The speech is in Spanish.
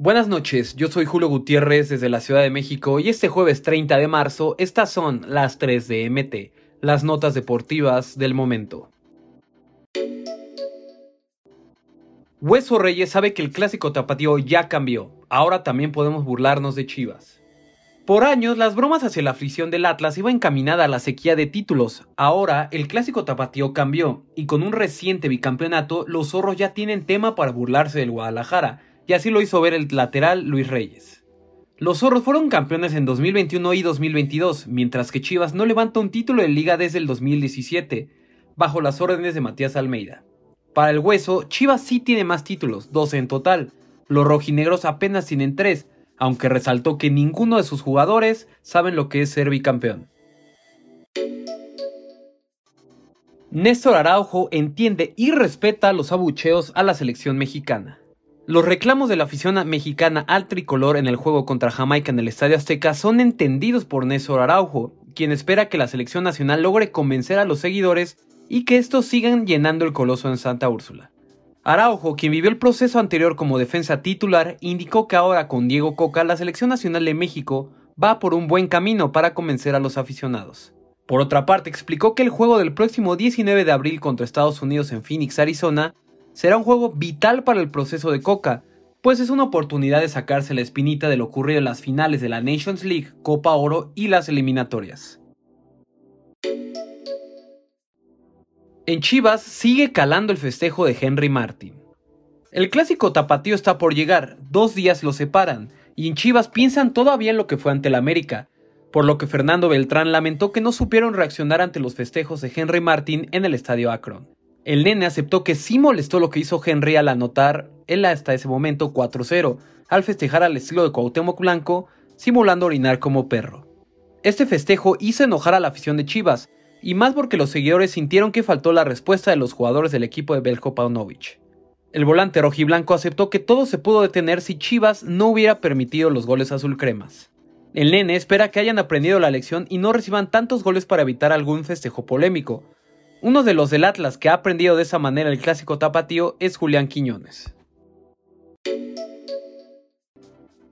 Buenas noches, yo soy Julio Gutiérrez desde la Ciudad de México y este jueves 30 de marzo estas son las 3 de MT, las notas deportivas del momento. Hueso Reyes sabe que el clásico tapatío ya cambió, ahora también podemos burlarnos de Chivas. Por años, las bromas hacia la afición del Atlas iban encaminada a la sequía de títulos. Ahora, el clásico tapatío cambió, y con un reciente bicampeonato, los zorros ya tienen tema para burlarse del Guadalajara, y así lo hizo ver el lateral Luis Reyes. Los zorros fueron campeones en 2021 y 2022, mientras que Chivas no levanta un título de liga desde el 2017, bajo las órdenes de Matías Almeida. Para el hueso, Chivas sí tiene más títulos, 12 en total. Los rojinegros apenas tienen 3, aunque resaltó que ninguno de sus jugadores saben lo que es ser bicampeón. Néstor Araujo entiende y respeta los abucheos a la selección mexicana. Los reclamos de la afición mexicana al tricolor en el juego contra Jamaica en el Estadio Azteca son entendidos por Néstor Araujo, quien espera que la selección nacional logre convencer a los seguidores y que estos sigan llenando el coloso en Santa Úrsula. Araujo, quien vivió el proceso anterior como defensa titular, indicó que ahora con Diego Coca la selección nacional de México va por un buen camino para convencer a los aficionados. Por otra parte, explicó que el juego del próximo 19 de abril contra Estados Unidos en Phoenix, Arizona, será un juego vital para el proceso de Coca, pues es una oportunidad de sacarse la espinita de lo ocurrido en las finales de la Nations League, Copa Oro y las eliminatorias. En Chivas sigue calando el festejo de Henry Martin. El clásico tapatío está por llegar, dos días lo separan, y en Chivas piensan todavía en lo que fue ante el América, por lo que Fernando Beltrán lamentó que no supieron reaccionar ante los festejos de Henry Martin en el estadio Akron. El nene aceptó que sí molestó lo que hizo Henry al anotar él hasta ese momento 4-0, al festejar al estilo de Cuauhtémoc Blanco, simulando orinar como perro. Este festejo hizo enojar a la afición de Chivas, y más porque los seguidores sintieron que faltó la respuesta de los jugadores del equipo de Belko Paunovic. El volante rojiblanco aceptó que todo se pudo detener si Chivas no hubiera permitido los goles azul cremas. El nene espera que hayan aprendido la lección y no reciban tantos goles para evitar algún festejo polémico, uno de los del Atlas que ha aprendido de esa manera el clásico tapatío es Julián Quiñones.